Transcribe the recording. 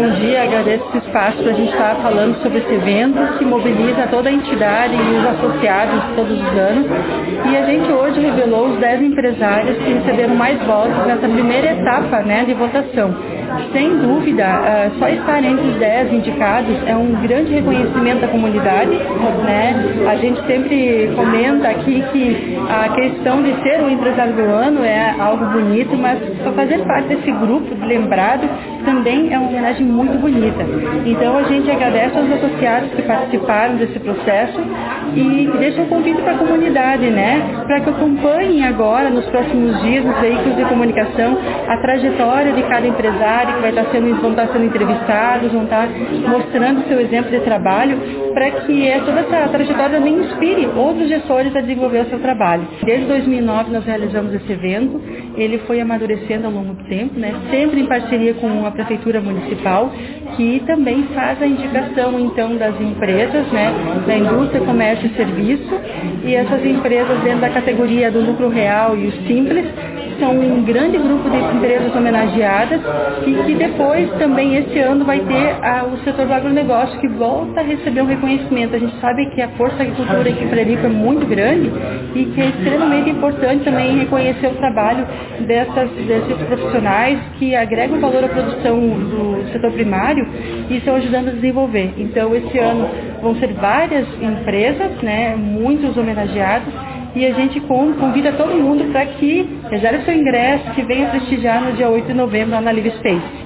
bom dia, agradeço esse espaço para a gente estar falando sobre esse evento que mobiliza toda a entidade e os associados todos os anos. E a gente hoje revelou os 10 empresários que receberam mais votos nessa primeira etapa né, de votação. Sem dúvida, uh, só estar entre os 10 indicados é um grande reconhecimento da comunidade. Né? A gente sempre comenta aqui que a questão de ser o empresário do ano é algo bonito, mas fazer parte desse grupo lembrado também é uma homenagem muito bonita. Então a gente agradece aos associados que participaram desse processo e deixa um convite para a comunidade, né? Para que acompanhem agora, nos próximos dias, nos veículos de comunicação, a trajetória de cada empresário que vai estar sendo, vão estar sendo entrevistados, vão estar mostrando seu exemplo de trabalho, para que toda essa trajetória também inspire outros gestores a desenvolver o seu trabalho. Desde 2009 nós realizamos esse evento, ele foi amadurecendo ao longo do tempo, né? sempre em parceria com a Prefeitura Municipal, que também faz a indicação então das empresas, né? da indústria, comércio e serviço, e essas empresas dentro da categoria do lucro real e o simples, são um grande grupo de empresas homenageadas e que depois também esse ano vai ter a, o setor do agronegócio que volta a receber um reconhecimento. A gente sabe que a força da agricultura aqui em Floripa é muito grande e que é extremamente importante também reconhecer o trabalho dessas, desses profissionais que agregam valor à produção do setor primário e estão ajudando a desenvolver. Então esse ano vão ser várias empresas, né, muitos homenageados e a gente convida todo mundo para que reserve seu ingresso, que venha prestigiar no dia 8 de novembro lá na Live Space.